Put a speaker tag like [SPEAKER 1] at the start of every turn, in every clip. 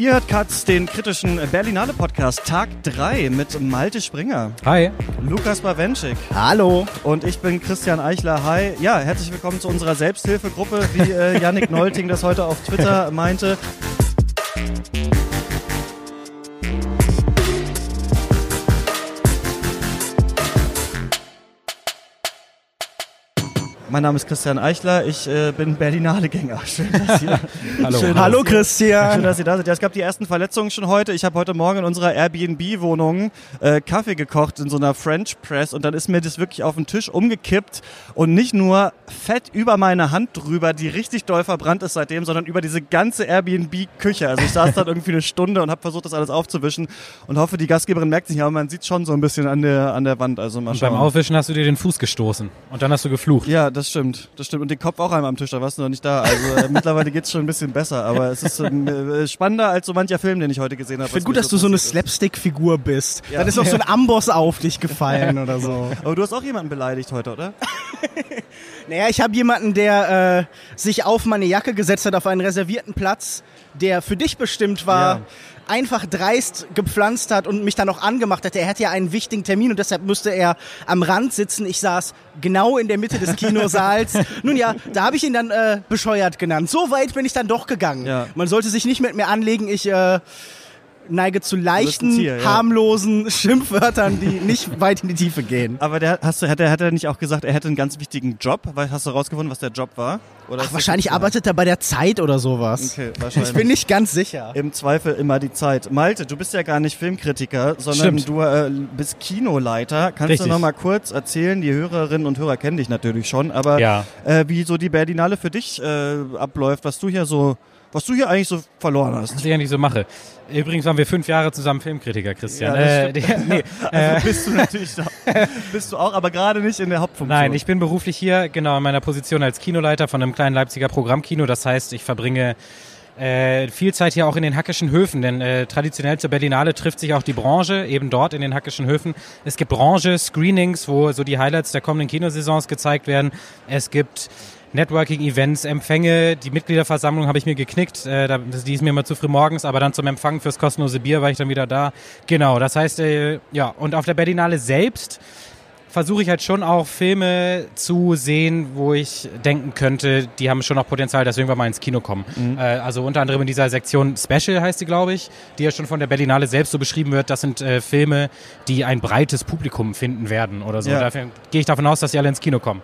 [SPEAKER 1] Ihr hört Katz, den kritischen Berlinale Podcast, Tag 3 mit Malte Springer.
[SPEAKER 2] Hi.
[SPEAKER 1] Lukas Bawenschik.
[SPEAKER 3] Hallo.
[SPEAKER 1] Und ich bin Christian Eichler. Hi. Ja, herzlich willkommen zu unserer Selbsthilfegruppe, wie äh, Yannick Nolting das heute auf Twitter meinte. Mein Name ist Christian Eichler, ich äh, bin Berlinale-Gänger. Schön, dass ihr,
[SPEAKER 2] Hallo.
[SPEAKER 1] Schön,
[SPEAKER 3] Hallo
[SPEAKER 1] dass ihr-
[SPEAKER 3] Christian.
[SPEAKER 1] Schön, dass ihr da seid. Ja, es gab die ersten Verletzungen schon heute. Ich habe heute Morgen in unserer Airbnb-Wohnung äh, Kaffee gekocht in so einer French Press und dann ist mir das wirklich auf den Tisch umgekippt und nicht nur Fett über meine Hand drüber, die richtig doll verbrannt ist seitdem, sondern über diese ganze Airbnb-Küche. Also ich saß dann irgendwie eine Stunde und habe versucht, das alles aufzuwischen und hoffe, die Gastgeberin merkt es nicht, aber man sieht schon so ein bisschen an der, an der Wand. Also mal
[SPEAKER 2] Und beim. Aufwischen hast du dir den Fuß gestoßen. Und dann hast du geflucht.
[SPEAKER 1] Ja, das stimmt. Das stimmt. Und den Kopf auch einmal am Tisch, da warst du noch nicht da. Also äh, mittlerweile geht's schon ein bisschen besser, aber es ist ähm, äh, spannender als so mancher Film, den ich heute gesehen habe.
[SPEAKER 3] Ich finde gut, dass du so eine Slapstick-Figur bist. Dann ist noch so ein Amboss auf dich gefallen oder so.
[SPEAKER 1] Aber du hast auch jemanden beleidigt heute, oder?
[SPEAKER 3] Naja, ich habe jemanden, der äh, sich auf meine Jacke gesetzt hat, auf einen reservierten Platz, der für dich bestimmt war.
[SPEAKER 1] Ja.
[SPEAKER 3] Einfach dreist gepflanzt hat und mich dann noch angemacht hat. Er hätte ja einen wichtigen Termin und deshalb müsste er am Rand sitzen. Ich saß genau in der Mitte des Kinosaals. Nun ja, da habe ich ihn dann äh, bescheuert genannt. So weit bin ich dann doch gegangen.
[SPEAKER 1] Ja.
[SPEAKER 3] Man sollte sich nicht mit mir anlegen. Ich äh, neige zu leichten,
[SPEAKER 1] Tier, ja.
[SPEAKER 3] harmlosen Schimpfwörtern, die nicht weit in die Tiefe gehen.
[SPEAKER 1] Aber der, hast du, hat, er, hat er nicht auch gesagt, er hätte einen ganz wichtigen Job? Weil, hast du rausgefunden, was der Job war? Oder
[SPEAKER 3] Ach, wahrscheinlich arbeitet er bei der Zeit oder sowas.
[SPEAKER 1] Okay, wahrscheinlich.
[SPEAKER 3] Ich bin nicht ganz sicher.
[SPEAKER 1] Im Zweifel immer die Zeit. Malte, du bist ja gar nicht Filmkritiker, sondern
[SPEAKER 2] Stimmt.
[SPEAKER 1] du äh, bist Kinoleiter. Kannst
[SPEAKER 2] Richtig.
[SPEAKER 1] du noch mal kurz erzählen, die Hörerinnen und Hörer kennen dich natürlich schon, aber
[SPEAKER 2] Ja.
[SPEAKER 1] äh, wie so die Berlinale für dich äh, abläuft, was du hier so, was du hier eigentlich so verloren hast.
[SPEAKER 2] Was ich nicht so mache. Übrigens waren wir fünf Jahre zusammen Filmkritiker, Christian.
[SPEAKER 1] Ja,
[SPEAKER 2] äh, der, nee, äh,
[SPEAKER 1] Also bist du natürlich da, bist du auch, aber gerade nicht in der Hauptfunktion.
[SPEAKER 2] nein, ich bin beruflich hier, genau, in meiner Position als Kinoleiter von einem kleinen Leipziger Programmkino. Das heißt, ich verbringe äh, viel Zeit hier auch in den Hackischen Höfen, denn äh, traditionell zur Berlinale trifft sich auch die Branche, eben dort in den Hackischen Höfen. Es gibt Branche-Screenings, wo so die Highlights der kommenden Kinosaisons gezeigt werden. Es gibt Networking-Events, Empfänge, die Mitgliederversammlung habe ich mir geknickt, äh, die ist mir immer zu früh morgens, aber dann zum Empfang fürs kostenlose Bier war ich dann wieder da. Genau, das heißt, äh, ja, und auf der Berlinale selbst versuche ich halt schon auch Filme zu sehen, wo ich denken könnte, die haben schon noch Potenzial, dass wir irgendwann mal ins Kino kommen. Äh, also unter anderem in dieser Sektion Special heißt sie, glaube ich, die ja schon von der Berlinale selbst so beschrieben wird. Das sind äh, Filme, die ein breites Publikum finden werden oder so.
[SPEAKER 1] Ja.
[SPEAKER 2] Dafür gehe ich davon aus, dass sie alle ins Kino kommen.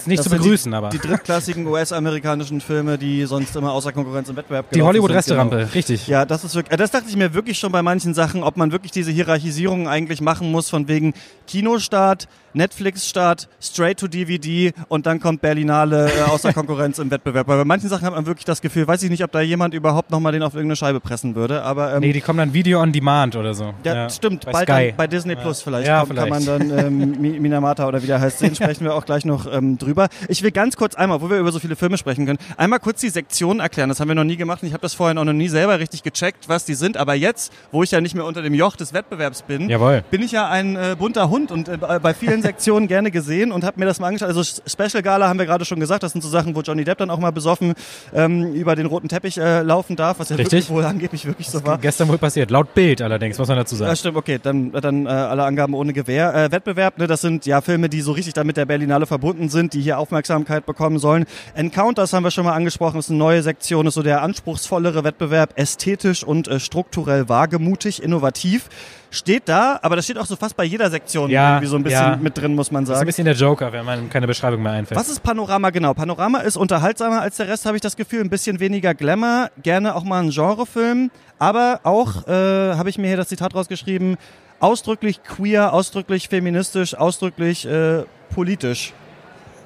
[SPEAKER 2] Ist nicht
[SPEAKER 1] Das
[SPEAKER 2] zu begrüßen,
[SPEAKER 1] die,
[SPEAKER 2] aber.
[SPEAKER 1] Die drittklassigen US-amerikanischen Filme, die sonst immer außer Konkurrenz im Wettbewerb
[SPEAKER 2] Die Hollywood-Resterampe,
[SPEAKER 1] genau.
[SPEAKER 2] richtig.
[SPEAKER 1] Ja, das ist wirklich, das dachte ich mir wirklich schon bei manchen Sachen, ob man wirklich diese Hierarchisierung eigentlich machen muss, von wegen Kinostart, Netflix-Start, straight to DVD und dann kommt Berlinale äh, außer Konkurrenz im Wettbewerb. Weil bei manchen Sachen hat man wirklich das Gefühl, weiß ich nicht, ob da jemand überhaupt nochmal den auf irgendeine Scheibe pressen würde, aber ähm,
[SPEAKER 2] Nee, die kommen dann Video on Demand oder so.
[SPEAKER 1] ja, stimmt.
[SPEAKER 2] Bei.
[SPEAKER 1] Dann bei Disney Plus vielleicht,
[SPEAKER 2] Ja,
[SPEAKER 1] kommt, kann man
[SPEAKER 2] vielleicht.
[SPEAKER 1] dann ähm, Mi- Minamata oder wie der heißt sehen, sprechen wir auch gleich noch ähm, drüber. Ich will ganz kurz einmal, wo wir über so viele Filme sprechen können, einmal kurz die Sektionen erklären. Das haben wir noch nie gemacht und ich habe das vorhin auch noch nie selber richtig gecheckt, was die sind. Aber jetzt, wo ich ja nicht mehr unter dem Joch des Wettbewerbs bin,
[SPEAKER 2] Jawohl.
[SPEAKER 1] bin ich ja ein äh, bunter Hund und äh, bei vielen Sektionen gerne gesehen und habe mir das mal angeschaut. Also Special Gala haben wir gerade schon gesagt, das sind so Sachen, wo Johnny Depp dann auch mal besoffen ähm, über den roten Teppich äh, laufen darf, was ja
[SPEAKER 2] Richtig.
[SPEAKER 1] wohl angeblich wirklich so war.
[SPEAKER 2] Gestern wohl passiert. Laut Bild allerdings, muss man dazu sagen.
[SPEAKER 1] Ja, stimmt, okay, dann, dann äh, alle Angaben ohne Gewähr. Äh, Wettbewerb, ne, das sind ja Filme, die so richtig dann mit der Berlinale verbunden sind, die hier Aufmerksamkeit bekommen sollen. Encounters haben wir schon mal angesprochen, ist eine neue Sektion, ist so der anspruchsvollere Wettbewerb, ästhetisch und äh, strukturell wagemutig, innovativ. Steht da, aber das steht auch so fast bei jeder Sektion
[SPEAKER 2] Ja,
[SPEAKER 1] irgendwie so ein bisschen
[SPEAKER 2] ja.
[SPEAKER 1] mit drin, muss man
[SPEAKER 2] Das ist ein
[SPEAKER 1] sagen.
[SPEAKER 2] bisschen der Joker, wenn man keine Beschreibung mehr einfällt.
[SPEAKER 1] Was ist Panorama genau? Panorama ist unterhaltsamer als der Rest, habe ich das Gefühl. Ein bisschen weniger Glamour, gerne auch mal ein Genrefilm, aber auch, äh, habe ich mir hier das Zitat rausgeschrieben, ausdrücklich queer, ausdrücklich feministisch, ausdrücklich äh, politisch.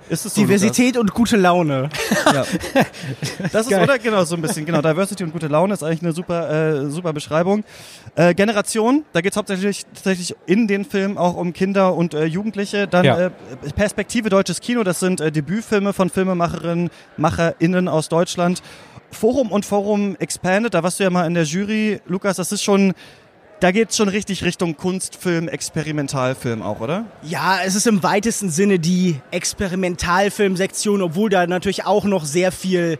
[SPEAKER 1] Ist es so,
[SPEAKER 3] Diversität und gute Laune.
[SPEAKER 1] Lukas? Ja. Das ist,
[SPEAKER 2] Geil.
[SPEAKER 1] oder? Genau, so ein bisschen. Genau, Diversity und gute Laune ist eigentlich eine super, äh, super Beschreibung. Äh, Generation, da geht es hauptsächlich tatsächlich in den Film auch um Kinder und äh, Jugendliche. Dann
[SPEAKER 2] Ja.
[SPEAKER 1] äh, Perspektive deutsches Kino, das sind äh, Debütfilme von Filmemacherinnen, MacherInnen aus Deutschland. Forum und Forum Expanded, da warst du ja mal in der Jury, Lukas, das ist schon, da geht's schon richtig Richtung Kunstfilm, Experimentalfilm auch, oder?
[SPEAKER 3] Ja, es ist im weitesten Sinne die Experimentalfilmsektion, obwohl da natürlich auch noch sehr viel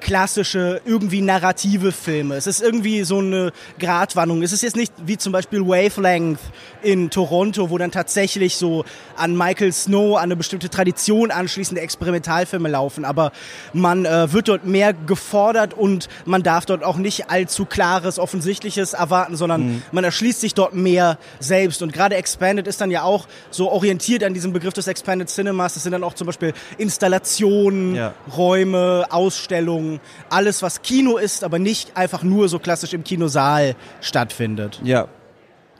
[SPEAKER 3] klassische, irgendwie narrative Filme. Es ist irgendwie so eine Gratwanderung. Es ist jetzt nicht wie zum Beispiel Wavelength in Toronto, wo dann tatsächlich so an Michael Snow, an eine bestimmte Tradition anschließende Experimentalfilme laufen. Aber man äh, wird dort mehr gefordert und man darf dort auch nicht allzu klares, offensichtliches erwarten, sondern mhm. man erschließt sich dort mehr selbst. Und gerade Expanded ist dann ja auch so orientiert an diesem Begriff des Expanded Cinemas. Das sind dann auch zum Beispiel Installationen, ja. Räume, Ausstellungen, alles was Kino ist, aber nicht einfach nur so klassisch im Kinosaal stattfindet.
[SPEAKER 1] Ja.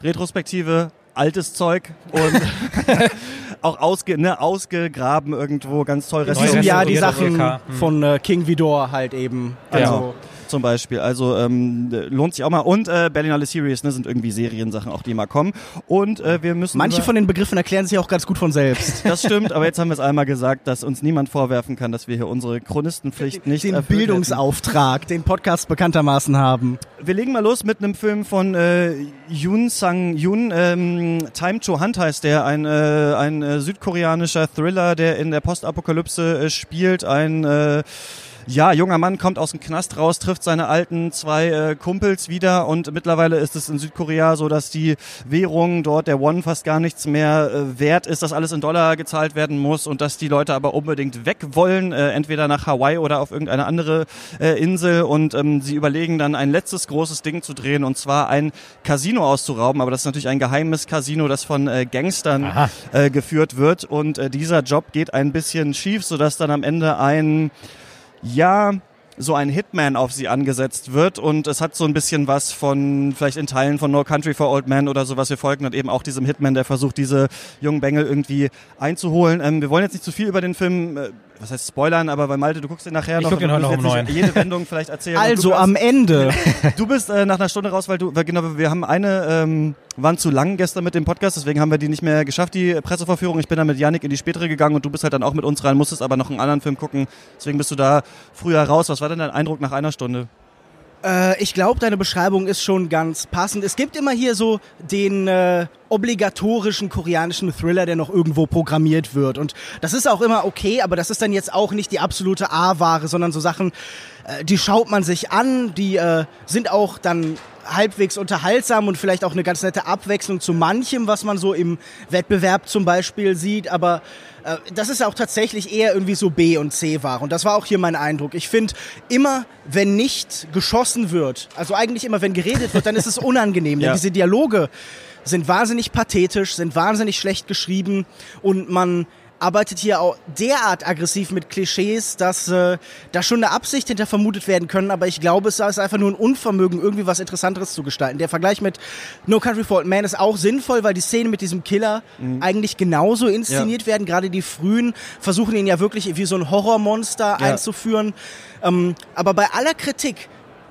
[SPEAKER 1] Retrospektive, altes Zeug und auch ausge, ne, ausgegraben irgendwo, ganz toll
[SPEAKER 3] restauriert. Ja, die Sachen hm. von äh, King Vidor halt eben.
[SPEAKER 1] Also, genau zum Beispiel. Also ähm, lohnt sich auch mal. Und äh, Berlinale Series ne, sind irgendwie Seriensachen auch, die mal kommen. Und äh, wir müssen.
[SPEAKER 3] Manche von den Begriffen erklären sich auch ganz gut von selbst.
[SPEAKER 1] Das stimmt, aber jetzt haben wir es einmal gesagt, dass uns niemand vorwerfen kann, dass wir hier unsere Chronistenpflicht nicht
[SPEAKER 3] Den Bildungsauftrag, hätten. den Podcast bekanntermaßen haben.
[SPEAKER 1] Wir legen mal los mit einem Film von äh, Yoon Sang Yoon. Ähm, Time to Hunt heißt der, ein, äh, ein äh, südkoreanischer Thriller, der in der Postapokalypse äh, spielt. Ein äh, ja, junger Mann kommt aus dem Knast raus, trifft seine alten zwei äh, Kumpels wieder und mittlerweile ist es in Südkorea so, dass die Währung dort, der Won, fast gar nichts mehr äh, wert ist, dass alles in Dollar gezahlt werden muss und dass die Leute aber unbedingt weg wollen, äh, entweder nach Hawaii oder auf irgendeine andere äh, Insel und ähm, sie überlegen dann ein letztes großes Ding zu drehen und zwar ein Casino auszurauben, aber das ist natürlich ein geheimes Casino, das von äh, Gangstern äh, geführt wird und äh, dieser Job geht ein bisschen schief, sodass dann am Ende ein ja, so ein Hitman auf sie angesetzt wird und es hat so ein bisschen was von vielleicht in Teilen von No Country for Old Men oder so, was wir folgen und eben auch diesem Hitman, der versucht, diese jungen Bengel irgendwie einzuholen. Ähm, wir wollen jetzt nicht zu viel über den Film äh, was heißt Spoilern, aber bei Malte, du guckst den nachher
[SPEAKER 2] ich
[SPEAKER 1] noch.
[SPEAKER 2] Ich guck den
[SPEAKER 1] heute
[SPEAKER 2] noch um
[SPEAKER 1] Jede Wendung vielleicht erzählen.
[SPEAKER 3] Also am Ende.
[SPEAKER 1] Du bist äh, nach einer Stunde raus, weil du, weil genau, wir haben eine, ähm, waren zu lang gestern mit dem Podcast, deswegen haben wir die nicht mehr geschafft, die Presseverführung. Ich bin dann mit Yannick in die spätere gegangen und du bist halt dann auch mit uns rein, musstest aber noch einen anderen Film gucken. Deswegen bist du da früher raus. Was war denn dein Eindruck nach einer Stunde?
[SPEAKER 3] Äh, ich glaube, deine Beschreibung ist schon ganz passend. Es gibt immer hier so den äh, obligatorischen koreanischen Thriller, der noch irgendwo programmiert wird. Und das ist auch immer okay, aber das ist dann jetzt auch nicht die absolute A-Ware, sondern so Sachen, äh, die schaut man sich an, die äh, sind auch dann halbwegs unterhaltsam und vielleicht auch eine ganz nette Abwechslung zu manchem, was man so im Wettbewerb zum Beispiel sieht. Aber äh, das ist auch tatsächlich eher irgendwie so B und C war. Und das war auch hier mein Eindruck. Ich finde, immer wenn nicht geschossen wird, also eigentlich immer wenn geredet wird, dann ist es unangenehm. ja. Denn diese Dialoge sind wahnsinnig pathetisch, sind wahnsinnig schlecht geschrieben und man arbeitet hier auch derart aggressiv mit Klischees, dass äh, da schon eine Absicht hinter vermutet werden können, aber ich glaube, es ist einfach nur ein Unvermögen, irgendwie was Interessanteres zu gestalten. Der Vergleich mit No Country for Old Man ist auch sinnvoll, weil die Szenen mit diesem Killer mhm. eigentlich genauso inszeniert ja. werden. Gerade die frühen versuchen ihn ja wirklich wie so ein Horrormonster ja. einzuführen. Ähm, aber bei aller Kritik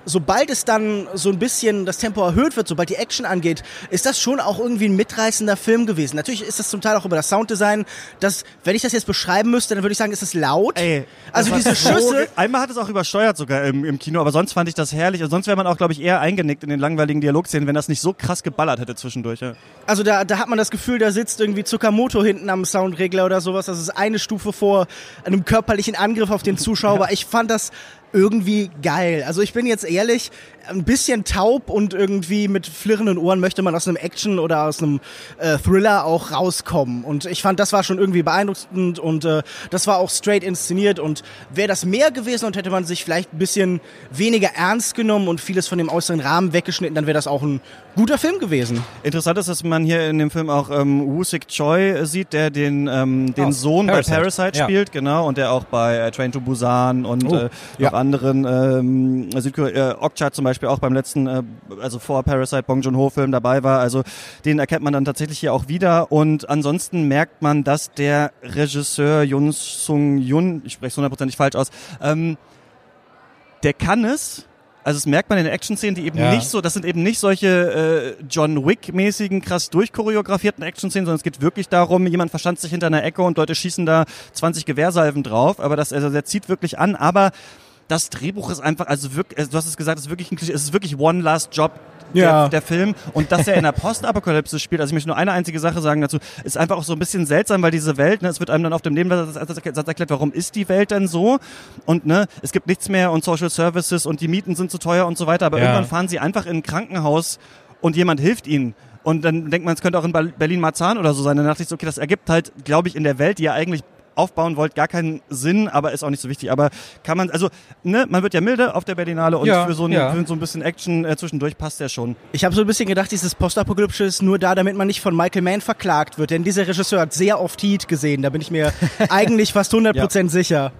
[SPEAKER 3] sobald es dann so ein bisschen das Tempo erhöht wird, sobald die Action angeht, ist das schon auch irgendwie ein mitreißender Film gewesen. Natürlich ist das zum Teil auch über das Sounddesign, das, wenn ich das jetzt beschreiben müsste, dann würde ich sagen, ist es laut. Ey, also diese Schüsse.
[SPEAKER 1] Einmal hat es auch übersteuert sogar im, im Kino, aber sonst fand ich das herrlich. Und sonst wäre man auch, glaube ich, eher eingenickt in den langweiligen Dialogszenen, wenn das nicht so krass geballert hätte zwischendurch. Ja.
[SPEAKER 3] Also da, da hat man das Gefühl, da sitzt irgendwie Tsukamoto hinten am Soundregler oder sowas. Das ist eine Stufe vor einem körperlichen Angriff auf den Zuschauer. ja. Ich fand das irgendwie geil. Also ich bin jetzt ehrlich, ein bisschen taub und irgendwie mit flirrenden Ohren möchte man aus einem Action oder aus einem äh, Thriller auch rauskommen. Und ich fand, das war schon irgendwie beeindruckend und äh, das war auch straight inszeniert. Und wäre das mehr gewesen und hätte man sich vielleicht ein bisschen weniger ernst genommen und vieles von dem äußeren Rahmen weggeschnitten, dann wäre das auch ein guter Film gewesen.
[SPEAKER 1] Interessant ist, dass man hier in dem Film auch ähm, Woo Sik Choi sieht, der den, ähm, den oh, Sohn Parasite. bei Parasite spielt, ja. genau, und der auch bei äh, Train to Busan und oh, äh, ja. noch anderen ähm, Südkorea, äh, Okja zum Beispiel auch beim letzten, äh, also vor Parasite Bong Joon-ho Film dabei war. Also den erkennt man dann tatsächlich hier auch wieder und ansonsten merkt man, dass der Regisseur Yun Sung Yun, ich spreche es hundertprozentig falsch aus, ähm, der kann es, also das merkt man in den Action-Szenen, die eben ja. nicht so, das sind eben nicht solche äh, John Wick-mäßigen, krass durchchoreografierten Action-Szenen, sondern es geht wirklich darum, jemand verstand sich hinter einer Ecke und Leute schießen da 20 Gewehrsalven drauf, aber das, also der zieht wirklich an, aber das Drehbuch ist einfach, also wirklich, also du hast es gesagt, es ist wirklich ein Klischee, es ist wirklich One Last Job
[SPEAKER 3] Ja.
[SPEAKER 1] der, der Film und dass er in der Postapokalypse spielt, also ich möchte nur eine einzige Sache sagen dazu, ist einfach auch so ein bisschen seltsam, weil diese Welt, ne, es wird einem dann auf dem Nebensatz erklärt, warum ist die Welt denn so und ne, es gibt nichts mehr und Social Services und die Mieten sind zu teuer und so weiter, aber
[SPEAKER 2] Ja.
[SPEAKER 1] irgendwann fahren sie einfach in ein Krankenhaus und jemand hilft ihnen. Und dann denkt man, es könnte auch in Berlin-Marzahn oder so sein. Dann dachte ich so, okay, das ergibt halt, glaube ich, in der Welt, die ihr eigentlich aufbauen wollt, gar keinen Sinn, aber ist auch nicht so wichtig. Aber kann man, also, ne, man wird ja milde auf der Berlinale und
[SPEAKER 2] Ja,
[SPEAKER 1] für, so ein,
[SPEAKER 2] ja.
[SPEAKER 1] für so ein bisschen Action äh, zwischendurch passt der schon.
[SPEAKER 3] Ich habe so ein bisschen gedacht, dieses Postapokalyptische ist nur da, damit man nicht von Michael Mann verklagt wird. Denn dieser Regisseur hat sehr oft Heat gesehen. Da bin ich mir eigentlich fast 100% sicher.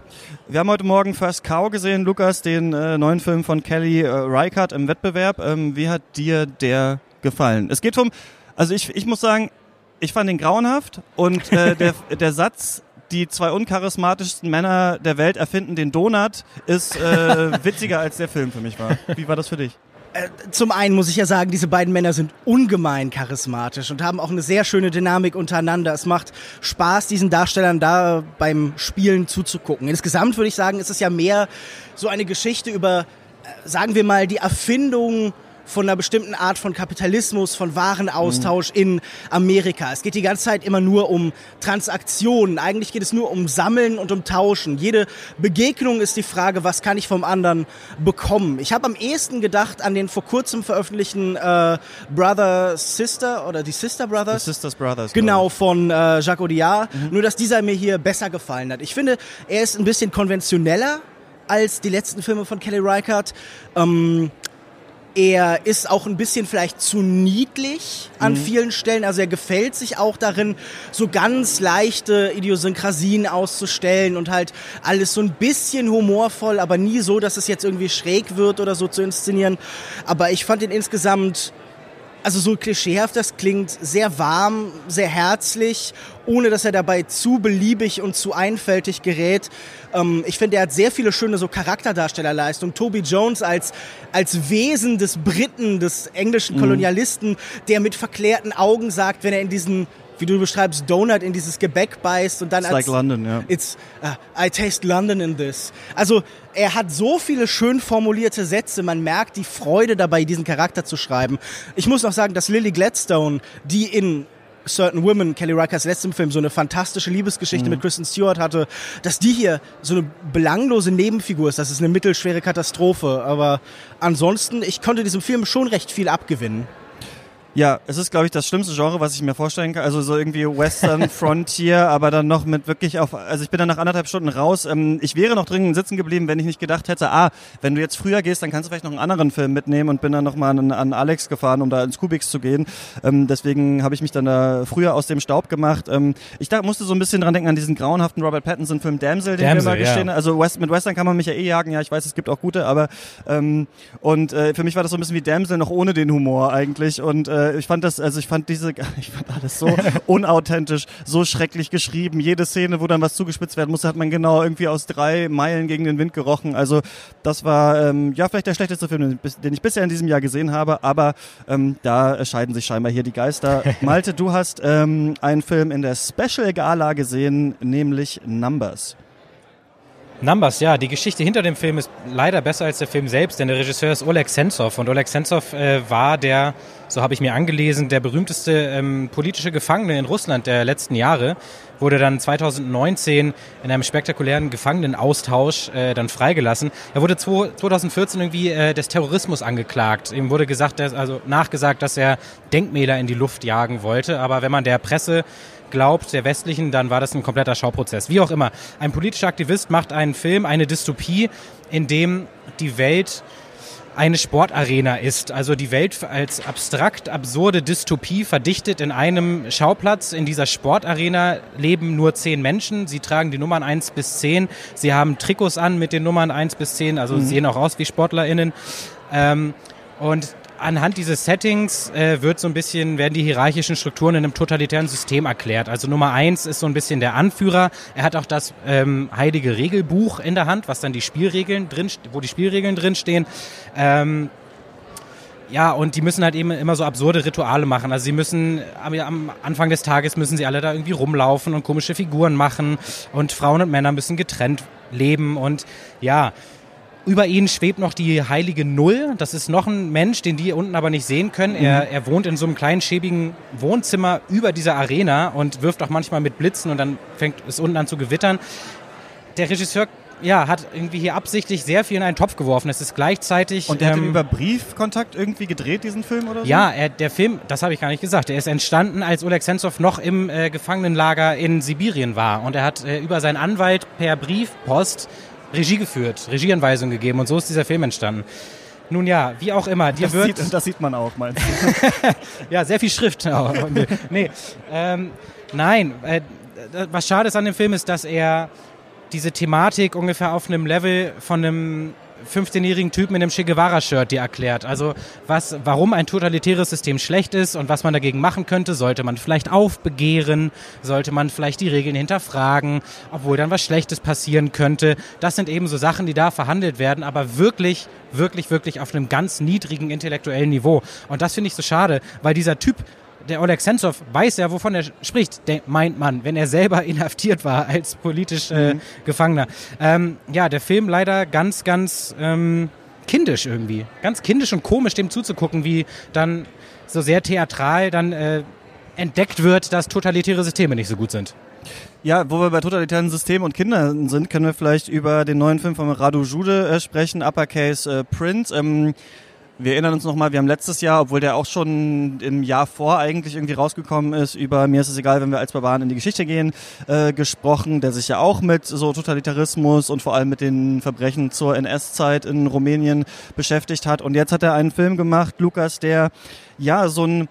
[SPEAKER 1] Wir haben heute Morgen First Cow gesehen, Lukas, den äh, neuen Film von Kelly äh, Reichardt im Wettbewerb. Ähm, wie hat dir der gefallen? Es geht vom, also ich, ich muss sagen, ich fand ihn grauenhaft und äh, der, der Satz, die zwei uncharismatischsten Männer der Welt erfinden den Donut, ist äh, witziger als der Film für mich war. Wie war das für dich?
[SPEAKER 3] Zum einen muss ich ja sagen, diese beiden Männer sind ungemein charismatisch und haben auch eine sehr schöne Dynamik untereinander. Es macht Spaß, diesen Darstellern da beim Spielen zuzugucken. Insgesamt würde ich sagen, ist es ja mehr so eine Geschichte über, äh, sagen wir mal, die Erfindung von einer bestimmten Art von Kapitalismus, von Warenaustausch in Amerika. Es geht die ganze Zeit immer nur um Transaktionen. Eigentlich geht es nur um Sammeln und um Tauschen. Jede Begegnung ist die Frage, was kann ich vom anderen bekommen. Ich habe am ehesten gedacht an den vor kurzem veröffentlichten äh, Brother Sister oder die Sister
[SPEAKER 1] The
[SPEAKER 3] Brothers.
[SPEAKER 1] Sisters Brothers.
[SPEAKER 3] Genau, von äh, Jacques Audiard. Nur, dass dieser mir hier besser gefallen hat. Ich finde, er ist ein bisschen konventioneller als die letzten Filme von Kelly Reichardt. Ähm, er ist auch ein bisschen vielleicht zu niedlich an vielen Stellen. Also er gefällt sich auch darin, so ganz leichte Idiosynkrasien auszustellen und halt alles so ein bisschen humorvoll, aber nie so, dass es jetzt irgendwie schräg wird oder so zu inszenieren. Aber ich fand ihn insgesamt also so klischeehaft das klingt, sehr warm, sehr herzlich, ohne dass er dabei zu beliebig und zu einfältig gerät. Ähm, ich finde, er hat sehr viele schöne so Charakterdarstellerleistungen. Toby Jones als, als Wesen des Briten, des englischen Kolonialisten, der mit verklärten Augen sagt, wenn er in diesen wie du beschreibst, Donut in dieses Gebäck beißt und dann
[SPEAKER 1] It's
[SPEAKER 3] als
[SPEAKER 1] like London, ja.
[SPEAKER 3] It's uh, I taste London in this. Also er hat so viele schön formulierte Sätze, man merkt die Freude dabei, diesen Charakter zu schreiben. Ich muss noch sagen, dass Lily Gladstone, die in Certain Women, Kelly Reichers letztem Film, so eine fantastische Liebesgeschichte mit Kristen Stewart hatte, dass die hier so eine belanglose Nebenfigur ist. Das ist eine mittelschwere Katastrophe. Aber ansonsten, ich konnte diesem Film schon recht viel abgewinnen.
[SPEAKER 1] Ja, es ist, glaube ich, das schlimmste Genre, was ich mir vorstellen kann. Also so irgendwie Western Frontier, aber dann noch mit wirklich auf. Also ich bin dann nach anderthalb Stunden raus. Ähm, ich wäre noch dringend sitzen geblieben, wenn ich nicht gedacht hätte, ah, wenn du jetzt früher gehst, dann kannst du vielleicht noch einen anderen Film mitnehmen und bin dann nochmal an, an Alex gefahren, um da ins Kubix zu gehen. Ähm, deswegen habe ich mich dann da früher aus dem Staub gemacht. Ähm, ich da, musste so ein bisschen dran denken an diesen grauenhaften Robert Pattinson-Film Damsel, den
[SPEAKER 2] Damsel,
[SPEAKER 1] wir mal
[SPEAKER 2] ja.
[SPEAKER 1] gestehen. Also West, mit Western kann man mich ja eh jagen. Ja, ich weiß, es gibt auch gute, aber ähm, und äh, für mich war das so ein bisschen wie Damsel noch ohne den Humor eigentlich. Und äh, ich fand das, also ich fand diese, ich fand alles so unauthentisch, so schrecklich geschrieben. Jede Szene, wo dann was zugespitzt werden musste, hat man genau irgendwie aus drei Meilen gegen den Wind gerochen. Also das war ähm, ja vielleicht der schlechteste Film, den ich bis- den ich bisher in diesem Jahr gesehen habe. Aber ähm, da scheiden sich scheinbar hier die Geister. Malte, du hast ähm, einen Film in der Special Gala gesehen, nämlich Numbers.
[SPEAKER 2] Numbers, ja, die Geschichte hinter dem Film ist leider besser als der Film selbst, denn der Regisseur ist Oleg Sentsov und Oleg Sentsov äh, war der, so habe ich mir angelesen, der berühmteste ähm, politische Gefangene in Russland der letzten Jahre, wurde dann 2019 in einem spektakulären Gefangenenaustausch äh, dann freigelassen. Er wurde zwo- 2014 irgendwie äh, des Terrorismus angeklagt. Ihm wurde gesagt, dass, also nachgesagt, dass er Denkmäler in die Luft jagen wollte, aber wenn man der Presse glaubt, der westlichen, dann war das ein kompletter Schauprozess. Wie auch immer, ein politischer Aktivist macht einen Film, eine Dystopie, in dem die Welt eine Sportarena ist. Also die Welt als abstrakt absurde Dystopie verdichtet in einem Schauplatz. In dieser Sportarena leben nur zehn Menschen. Sie tragen die Nummern 1 bis 10. Sie haben Trikots an mit den Nummern 1 bis 10, also sehen auch aus wie SportlerInnen. Ähm, und anhand dieses Settings äh, wird so ein bisschen, werden die hierarchischen Strukturen in einem totalitären System erklärt. Also Nummer eins ist so ein bisschen der Anführer. Er hat auch das ähm, heilige Regelbuch in der Hand, was dann die Spielregeln drin, wo die Spielregeln drinstehen. Ähm, ja, und die müssen halt eben immer so absurde Rituale machen. Also sie müssen am, Anfang des Tages müssen sie alle da irgendwie rumlaufen und komische Figuren machen und Frauen und Männer müssen getrennt leben und ja, über ihnen schwebt noch die heilige Null. Das ist noch ein Mensch, den die unten aber nicht sehen können. Mhm. Er, er wohnt in so einem kleinen, schäbigen Wohnzimmer über dieser Arena und wirft auch manchmal mit Blitzen und dann fängt es unten an zu gewittern. Der Regisseur ja, hat irgendwie hier absichtlich sehr viel in einen Topf geworfen. Es ist gleichzeitig.
[SPEAKER 1] Und der ähm, hat über Briefkontakt irgendwie gedreht, diesen Film oder so?
[SPEAKER 2] Ja, er, der Film, das habe ich gar nicht gesagt, der ist entstanden, als Oleg Sentsov noch im äh, Gefangenenlager in Sibirien war. Und er hat äh, über seinen Anwalt per Briefpost Regie geführt, Regieanweisungen gegeben und so ist dieser Film entstanden. Nun ja, wie auch immer, dir
[SPEAKER 1] das
[SPEAKER 2] wird...
[SPEAKER 1] Sieht, das sieht man auch, meinst du?
[SPEAKER 2] ja, sehr viel Schrift. nee, ähm, nein, äh, was schade ist an dem Film ist, dass er diese Thematik ungefähr auf einem Level von einem 15-jährigen Typen in einem Che Guevara-Shirt dir erklärt. Also was, warum ein totalitäres System schlecht ist und was man dagegen machen könnte. Sollte man vielleicht aufbegehren, sollte man vielleicht die Regeln hinterfragen, obwohl dann was Schlechtes passieren könnte. Das sind eben so Sachen, die da verhandelt werden, aber wirklich, wirklich, wirklich auf einem ganz niedrigen intellektuellen Niveau. Und das finde ich so schade, weil dieser Typ der Oleg Sentsov weiß ja, wovon er spricht, meint man, wenn er selber inhaftiert war als politisch äh, mhm. Gefangener. Ähm, ja, der Film leider ganz, ganz ähm, kindisch irgendwie. Ganz kindisch und komisch, dem zuzugucken, wie dann so sehr theatral dann äh, entdeckt wird, dass totalitäre Systeme nicht so gut sind.
[SPEAKER 1] Ja, wo wir bei totalitären Systemen und Kindern sind, können wir vielleicht über den neuen Film von Radu Jude äh, sprechen, Uppercase äh, Prince. Ähm, wir erinnern uns nochmal, wir haben letztes Jahr, obwohl der auch schon im Jahr vor eigentlich irgendwie rausgekommen ist, über Mir ist es egal, wenn wir als Barbaren in die Geschichte gehen, äh, gesprochen, der sich ja auch mit so Totalitarismus und vor allem mit den Verbrechen zur NS-Zeit in Rumänien beschäftigt hat. Und jetzt hat er einen Film gemacht, Lukas, der ja so ein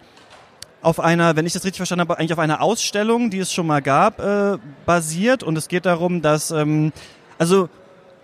[SPEAKER 1] auf einer, wenn ich das richtig verstanden habe, eigentlich auf einer Ausstellung, die es schon mal gab, äh, basiert. Und es geht darum, dass ähm, also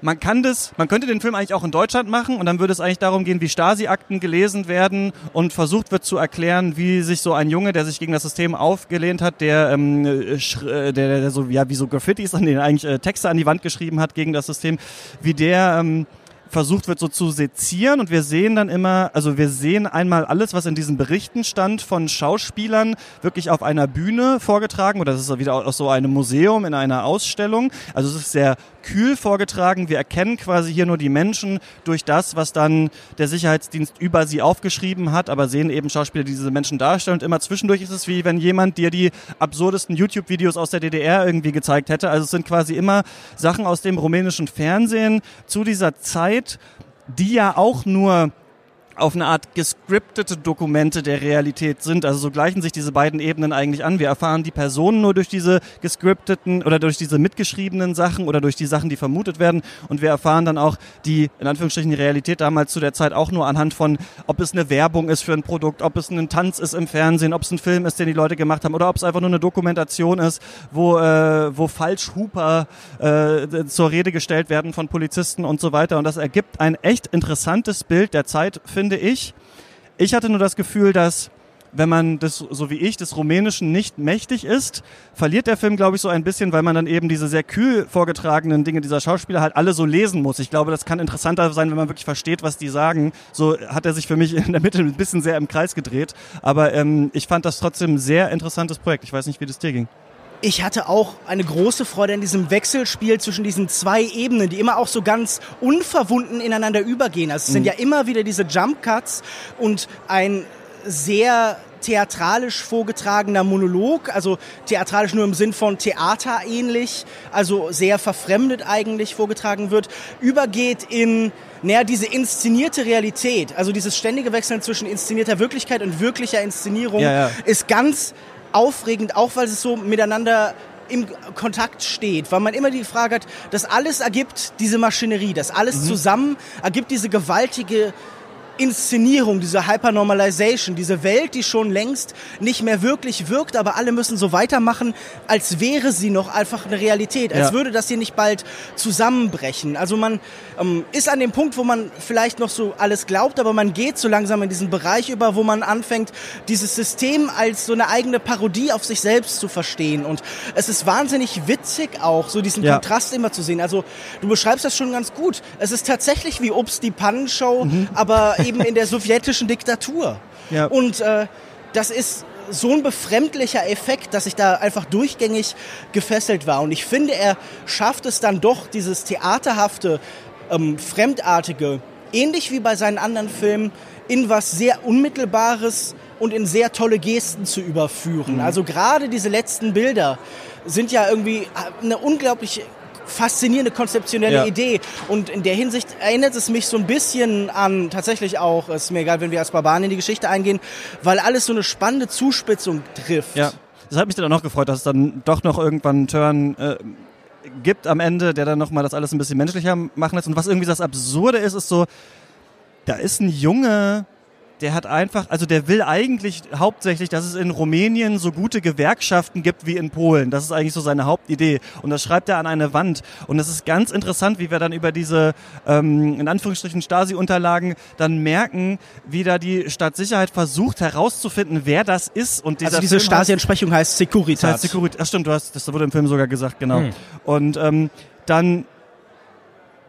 [SPEAKER 1] man kann das, man könnte den Film eigentlich auch in Deutschland machen und dann würde es eigentlich darum gehen, wie Stasi-Akten gelesen werden und versucht wird zu erklären, wie sich so ein Junge, der sich gegen das System aufgelehnt hat, der, ähm, äh, der, der so, ja, wie so Graffitis an den eigentlich äh, Texte an die Wand geschrieben hat gegen das System, wie der, ähm, versucht wird so zu sezieren und wir sehen dann immer, also wir sehen einmal alles, was in diesen Berichten stand von Schauspielern wirklich auf einer Bühne vorgetragen oder das ist wieder auch so ein Museum in einer Ausstellung. Also es ist sehr kühl vorgetragen. Wir erkennen quasi hier nur die Menschen durch das, was dann der Sicherheitsdienst über sie aufgeschrieben hat, aber sehen eben Schauspieler, die diese Menschen darstellen. Und immer zwischendurch ist es wie wenn jemand dir die absurdesten YouTube-Videos aus der DDR irgendwie gezeigt hätte. Also es sind quasi immer Sachen aus dem rumänischen Fernsehen zu dieser Zeit, die ja auch nur auf eine Art gescriptete Dokumente der Realität sind. Also so gleichen sich diese beiden Ebenen eigentlich an. Wir erfahren die Personen nur durch diese gescripteten oder durch diese mitgeschriebenen Sachen oder durch die Sachen, die vermutet werden. Und wir erfahren dann auch die, in Anführungsstrichen, Realität damals zu der Zeit auch nur anhand von, ob es eine Werbung ist für ein Produkt, ob es ein Tanz ist im Fernsehen, ob es ein Film ist, den die Leute gemacht haben oder ob es einfach nur eine Dokumentation ist, wo, äh, wo Falschhuper äh, zur Rede gestellt werden von Polizisten und so weiter. Und das ergibt ein echt interessantes Bild der Zeit, finde finde ich. Ich hatte nur das Gefühl, dass wenn man das, so wie ich, des Rumänischen nicht mächtig ist, verliert der Film, glaube ich, so ein bisschen, weil man dann eben diese sehr kühl vorgetragenen Dinge dieser Schauspieler halt alle so lesen muss. Ich glaube, das kann interessanter sein, wenn man wirklich versteht, was die sagen. So hat er sich für mich in der Mitte ein bisschen sehr im Kreis gedreht. Aber ähm, ich fand das trotzdem ein sehr interessantes Projekt. Ich weiß nicht, wie das dir ging
[SPEAKER 3] ich hatte auch eine große Freude an diesem Wechselspiel zwischen diesen zwei Ebenen, die immer auch so ganz unverwunden ineinander übergehen. Also es mhm. sind ja immer wieder diese Jump Cuts und ein sehr theatralisch vorgetragener Monolog, also theatralisch nur im Sinn von Theater ähnlich, also sehr verfremdet eigentlich vorgetragen wird, übergeht in naja, diese inszenierte Realität, also dieses ständige Wechseln zwischen inszenierter Wirklichkeit und wirklicher Inszenierung ja, ja. ist ganz aufregend, auch weil es so miteinander im Kontakt steht, weil man immer die Frage hat, das alles ergibt diese Maschinerie, das alles mhm. zusammen ergibt diese gewaltige Inszenierung, diese Hypernormalization, diese Welt, die schon längst nicht mehr wirklich wirkt, aber alle müssen so weitermachen, als wäre sie noch einfach eine Realität, als ja. würde das hier nicht bald zusammenbrechen. Also man ähm, ist an dem Punkt, wo man vielleicht noch so alles glaubt, aber man geht so langsam in diesen Bereich über, wo man anfängt, dieses System als so eine eigene Parodie auf sich selbst zu verstehen. Und es ist wahnsinnig witzig auch, so diesen ja. Kontrast immer zu sehen. Also du beschreibst das schon ganz gut. Es ist tatsächlich wie Ups die Pannenshow, mhm. aber eben in der sowjetischen Diktatur. Ja. Und äh, das ist so ein befremdlicher Effekt, dass ich da einfach durchgängig gefesselt war. Und ich finde, er schafft es dann doch, dieses Theaterhafte ähm, Fremdartige, ähnlich wie bei seinen anderen Filmen, in was sehr Unmittelbares und in sehr tolle Gesten zu überführen. Mhm. Also gerade diese letzten Bilder sind ja irgendwie äh, eine unglaublich faszinierende konzeptionelle ja. Idee. Und in der Hinsicht erinnert es mich so ein bisschen an tatsächlich auch, ist mir egal, wenn wir als Barbaren in die Geschichte eingehen, weil alles so eine spannende Zuspitzung trifft.
[SPEAKER 1] Ja. Das hat mich dann auch noch gefreut, dass es dann doch noch irgendwann einen Turn äh, gibt am Ende, der dann nochmal das alles ein bisschen menschlicher machen lässt. Und was irgendwie das Absurde ist, ist so, da ist ein Junge, der hat einfach, also der will eigentlich hauptsächlich, dass es in Rumänien so gute Gewerkschaften gibt wie in Polen. Das ist eigentlich so seine Hauptidee. Und das schreibt er an eine Wand. Und es ist ganz interessant, wie wir dann über diese, ähm, in Anführungsstrichen, Stasi-Unterlagen dann merken, wie da die Staatssicherheit versucht herauszufinden, wer das ist. Und
[SPEAKER 3] also diese Stasi-Entsprechung heißt Securitas.
[SPEAKER 1] Heißt Securitas. Ach stimmt, du hast, das wurde im Film sogar gesagt, genau. Hm. Und ähm, dann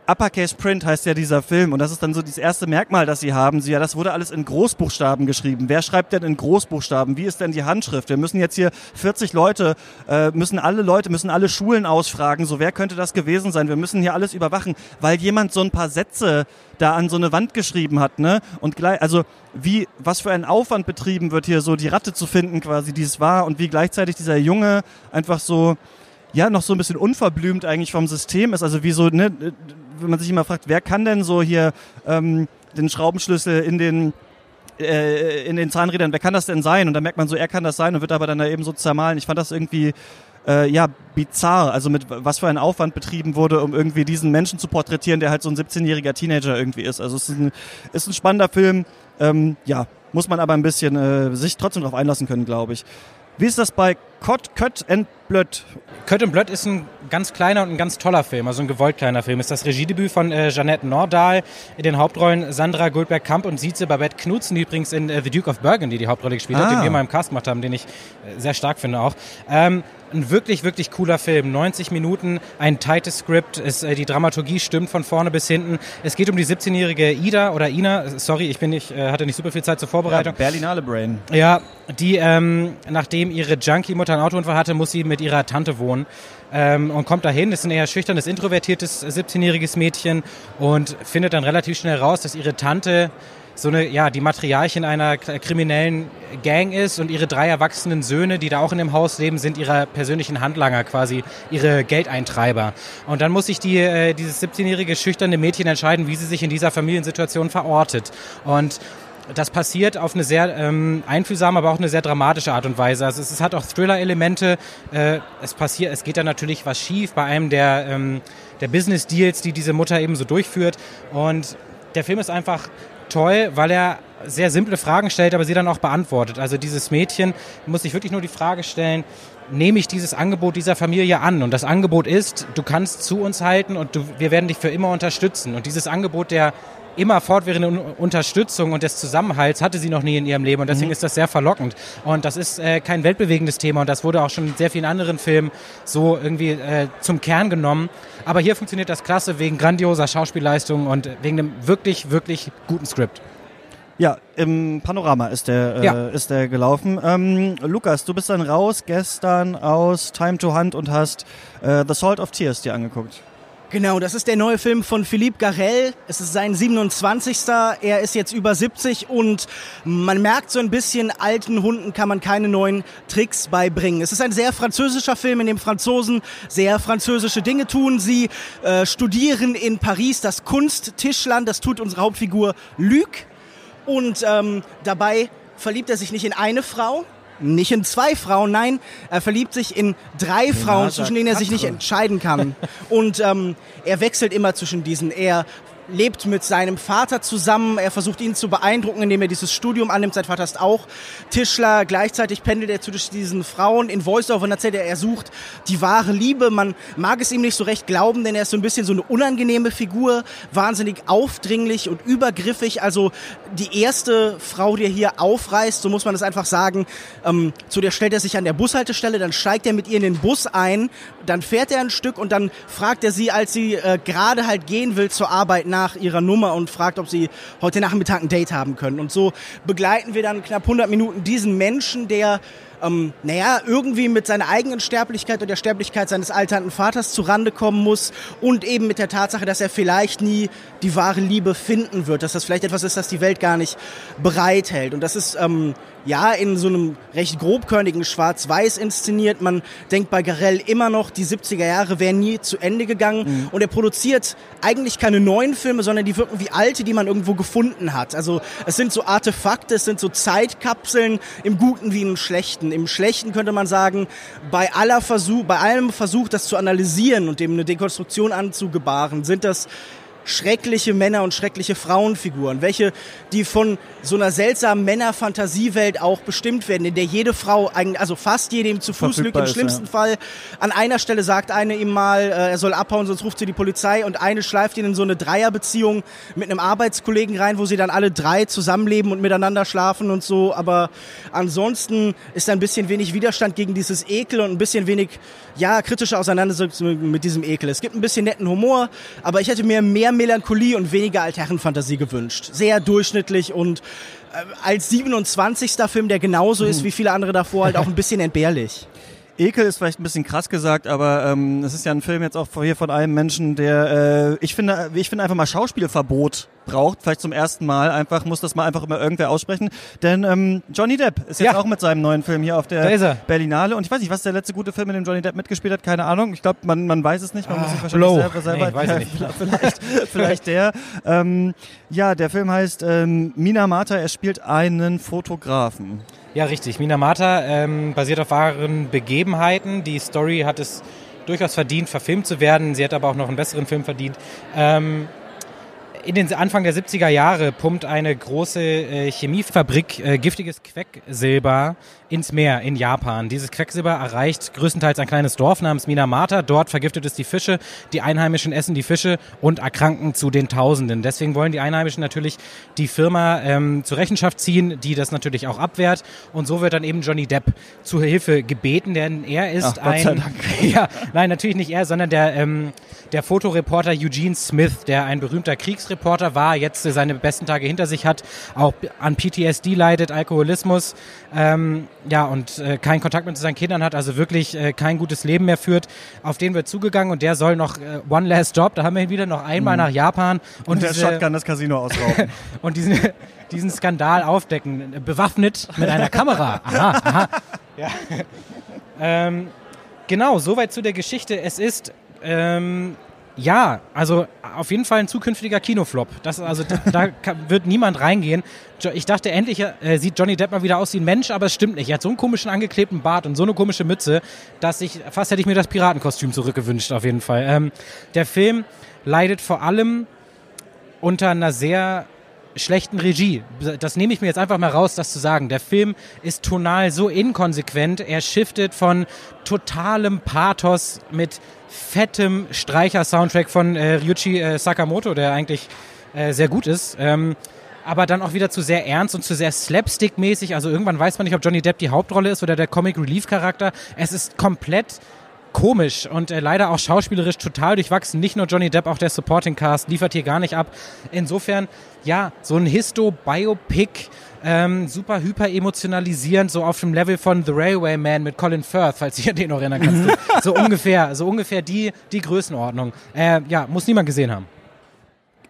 [SPEAKER 1] Uppercase Print heißt ja dieser Film und das ist dann so das erste Merkmal, das sie haben. Sie, ja, das wurde alles in Großbuchstaben geschrieben. Wer schreibt denn in Großbuchstaben? Wie ist denn die Handschrift? Wir müssen jetzt hier 40 Leute, äh, müssen alle Leute, müssen alle Schulen ausfragen. So, wer könnte das gewesen sein? Wir müssen hier alles überwachen, weil jemand so ein paar Sätze da an so eine Wand geschrieben hat, ne? Und gleich, also wie, was für ein Aufwand betrieben wird hier so die Ratte zu finden quasi, die es war und wie gleichzeitig dieser Junge einfach so ja noch so ein bisschen unverblümt eigentlich vom System ist. Also wie so, ne, wenn man sich immer fragt, wer kann denn so hier ähm, den Schraubenschlüssel in den äh, in den Zahnrädern, wer kann das denn sein? Und dann merkt man so, er kann das sein und wird aber dann da eben so zermahlen. Ich fand das irgendwie äh, ja bizarr, also mit was für ein Aufwand betrieben wurde, um irgendwie diesen Menschen zu porträtieren, der halt so ein 17-jähriger Teenager irgendwie ist. Also es ist ein, ist ein spannender Film. Ähm, ja, muss man aber ein bisschen äh, sich trotzdem darauf einlassen können, glaube ich. Wie ist das bei Kott, Kött and Blöd?
[SPEAKER 2] Kött und Blöd ist ein ganz kleiner und ein ganz toller Film, also ein gewollt kleiner Film. Ist das Regiedebüt von äh, Jeanette Nordahl, in den Hauptrollen Sandra Goldberg-Kamp und Sieze Babette Knutzen, die übrigens in äh, The Duke of Burgundy die Hauptrolle gespielt ah. hat, den wir mal im Cast gemacht haben, den ich äh, sehr stark finde auch. Ähm, ein wirklich, wirklich cooler Film. 90 Minuten, ein tightes Skript, ist, äh, die Dramaturgie stimmt von vorne bis hinten. Es geht um die 17-jährige Ida oder Ina, sorry, ich bin nicht, äh, hatte nicht super viel Zeit zur Vorbereitung.
[SPEAKER 1] Ja, Berlinale Brain.
[SPEAKER 2] Ja, die, ähm, nachdem ihre Junkie-Mutter einen Autounfall hatte, muss sie mit ihrer Tante wohnen. Ähm, und kommt dahin, ist ein eher schüchternes, introvertiertes 17-jähriges Mädchen und findet dann relativ schnell raus, dass ihre Tante so eine, ja, die Matriarchin einer kriminellen Gang ist und ihre drei erwachsenen Söhne, die da auch in dem Haus leben, sind ihre persönlichen Handlanger quasi, ihre Geldeintreiber. Und dann muss sich die, äh, dieses 17-jährige schüchterne Mädchen entscheiden, wie sie sich in dieser Familiensituation verortet. Und das passiert auf eine sehr ähm, einfühlsame, aber auch eine sehr dramatische Art und Weise. Also es, es hat auch Thriller-Elemente. Äh, es passiert, es geht da natürlich was schief bei einem der, ähm, der Business-Deals, die diese Mutter eben so durchführt. Und der Film ist einfach toll, weil er sehr simple Fragen stellt, aber sie dann auch beantwortet. Also dieses Mädchen muss sich wirklich nur die Frage stellen, nehme ich dieses Angebot dieser Familie an? Und das Angebot ist, du kannst zu uns halten und du, wir werden dich für immer unterstützen. Und dieses Angebot der immer fortwährenden Unterstützung und des Zusammenhalts hatte sie noch nie in ihrem Leben und deswegen mhm. ist das sehr verlockend. Und das ist äh, kein weltbewegendes Thema und das wurde auch schon in sehr vielen anderen Filmen so irgendwie äh, zum Kern genommen. Aber hier funktioniert das klasse wegen grandioser Schauspielleistung und wegen einem wirklich, wirklich guten Skript.
[SPEAKER 1] Ja, im Panorama ist der, äh, ja. ist der gelaufen. Ähm, Lukas, du bist dann raus gestern aus Time to Hunt und hast äh, The Salt of Tears dir angeguckt.
[SPEAKER 3] Genau, das ist der neue Film von Philippe Garel. Es ist sein 27. Er ist jetzt über 70 und man merkt so ein bisschen, alten Hunden kann man keine neuen Tricks beibringen. Es ist ein sehr französischer Film, in dem Franzosen sehr französische Dinge tun. Sie äh, studieren in Paris das Kunsttischland, das tut unsere Hauptfigur Luc. Und ähm, dabei verliebt er sich nicht in eine Frau, nicht in zwei Frauen, nein, er verliebt sich in drei ja, Frauen, zwischen denen er sich nicht entscheiden kann. Und ähm, er wechselt immer zwischen diesen. Er lebt mit seinem Vater zusammen. Er versucht ihn zu beeindrucken, indem er dieses Studium annimmt. Sein Vater ist auch Tischler. Gleichzeitig pendelt er zwischen diesen Frauen. In Voice-Over erzählt er, er sucht die wahre Liebe. Man mag es ihm nicht so recht glauben, denn er ist so ein bisschen so eine unangenehme Figur. Wahnsinnig aufdringlich und übergriffig. Also die erste Frau, die er hier aufreißt, so muss man es einfach sagen, ähm, zu der stellt er sich an der Bushaltestelle, dann steigt er mit ihr in den Bus ein, dann fährt er ein Stück und dann fragt er sie, als sie äh, gerade halt gehen will zur Arbeit, nach ihrer Nummer und fragt, ob sie heute Nachmittag ein Date haben können. Und so begleiten wir dann knapp 100 Minuten diesen Menschen, der ähm, naja, irgendwie mit seiner eigenen Sterblichkeit und der Sterblichkeit seines alternden Vaters zurande kommen muss und eben mit der Tatsache, dass er vielleicht nie die wahre Liebe finden wird, dass das vielleicht etwas ist, das die Welt gar nicht bereithält. Und das ist ähm, ja in so einem recht grobkörnigen Schwarz-Weiß inszeniert. Man denkt bei Garell immer noch, die 70er Jahre wären nie zu Ende gegangen. Mhm. Und er produziert eigentlich keine neuen Filme, sondern die wirken wie alte, die man irgendwo gefunden hat. Also es sind so Artefakte, es sind so Zeitkapseln im Guten wie im Schlechten. Im Schlechten könnte man sagen, bei aller Versuch, bei allem Versuch, das zu analysieren und dem eine Dekonstruktion anzugebaren, sind das schreckliche Männer und schreckliche Frauenfiguren, welche die von so einer seltsamen Männerfantasiewelt auch bestimmt werden, in der jede Frau, also fast jede ihm zu Fuß lügt, im schlimmsten ja. Fall. An einer Stelle sagt eine ihm mal, äh, er soll abhauen, sonst ruft sie die Polizei und eine schleift ihn in so eine Dreierbeziehung mit einem Arbeitskollegen rein, wo sie dann alle drei zusammenleben und miteinander schlafen und so, aber ansonsten ist da ein bisschen wenig Widerstand gegen dieses Ekel und ein bisschen wenig, ja, kritische Auseinandersetzung mit diesem Ekel. Es gibt ein bisschen netten Humor, aber ich hätte mir mehr Melancholie und weniger Altherrenfantasie gewünscht. Sehr durchschnittlich und äh, als 27. Film, der genauso ist hm. wie viele andere davor, halt auch ein bisschen entbehrlich.
[SPEAKER 1] Ekel ist vielleicht ein bisschen krass gesagt, aber ähm, es ist ja ein Film jetzt auch hier von einem Menschen, der äh, ich finde, ich finde einfach mal Schauspielverbot braucht, vielleicht zum ersten Mal. Einfach muss das mal einfach immer irgendwer aussprechen. Denn ähm, Johnny Depp ist jetzt ja. auch mit seinem neuen Film hier auf der Berlinale. Und ich weiß nicht, was ist der letzte gute Film, in dem Johnny Depp mitgespielt hat? Keine Ahnung. Ich glaube, man, man weiß es nicht. Man ah, muss sich wahrscheinlich Blow. selber, selber nee, weiß ja, nicht. vielleicht, vielleicht der. Ähm, ja, der Film heißt ähm, Minamata. Er spielt einen Fotografen.
[SPEAKER 2] Ja, richtig. Minamata ähm, basiert auf wahren Begebenheiten. Die Story hat es durchaus verdient, verfilmt zu werden. Sie hat aber auch noch einen besseren Film verdient. Ähm, in den Anfang der 70er Jahre pumpt eine große äh, Chemiefabrik äh, giftiges Quecksilber ins Meer in Japan. Dieses Quecksilber erreicht größtenteils ein kleines Dorf namens Minamata. Dort vergiftet es die Fische. Die Einheimischen essen die Fische und erkranken zu den Tausenden. Deswegen wollen die Einheimischen natürlich die Firma ähm, zur Rechenschaft ziehen, die das natürlich auch abwehrt. Und so wird dann eben Johnny Depp zur Hilfe gebeten, denn er ist Ach, ein... ja, nein, natürlich nicht er, sondern der, ähm, der Fotoreporter Eugene Smith, der ein berühmter Kriegsreporter war, jetzt seine besten Tage hinter sich hat, auch an PTSD leidet, Alkoholismus. Ähm, ja, und äh, keinen Kontakt mit seinen Kindern hat, also wirklich äh, kein gutes Leben mehr führt. Auf den wird zugegangen und der soll noch äh, One Last Job, da haben wir ihn wieder noch einmal mhm. nach Japan.
[SPEAKER 1] Und, und der diese, Shotgun das Casino ausrauben.
[SPEAKER 2] und diesen, diesen Skandal aufdecken, bewaffnet mit einer Kamera. Aha, aha. Ja. ähm, genau, soweit zu der Geschichte. Es ist ähm, ja, also auf jeden Fall ein zukünftiger Kinoflop. Das, also da, da wird niemand reingehen. Ich dachte, endlich äh, sieht Johnny Depp mal wieder aus wie ein Mensch, aber es stimmt nicht. Er hat so einen komischen angeklebten Bart und so eine komische Mütze, dass ich fast hätte ich mir das Piratenkostüm zurückgewünscht, auf jeden Fall. Ähm, der Film leidet vor allem unter einer sehr schlechten Regie. Das nehme ich mir jetzt einfach mal raus, das zu sagen. Der Film ist tonal so inkonsequent. Er shiftet von totalem Pathos mit fettem Streicher-Soundtrack von äh, Ryuichi äh, Sakamoto, der eigentlich äh, sehr gut ist. Ähm, aber dann auch wieder zu sehr ernst und zu sehr slapstick-mäßig. Also irgendwann weiß man nicht, ob Johnny Depp die Hauptrolle ist oder der Comic Relief Charakter. Es ist komplett komisch und äh, leider auch schauspielerisch total durchwachsen. Nicht nur Johnny Depp, auch der Supporting Cast liefert hier gar nicht ab. Insofern, ja, so ein Histo-Biopic, ähm, super hyper emotionalisierend, so auf dem Level von The Railway Man mit Colin Firth, falls ihr den noch erinnern kannst. so ungefähr, so ungefähr die, die Größenordnung. Äh, ja, muss niemand gesehen haben.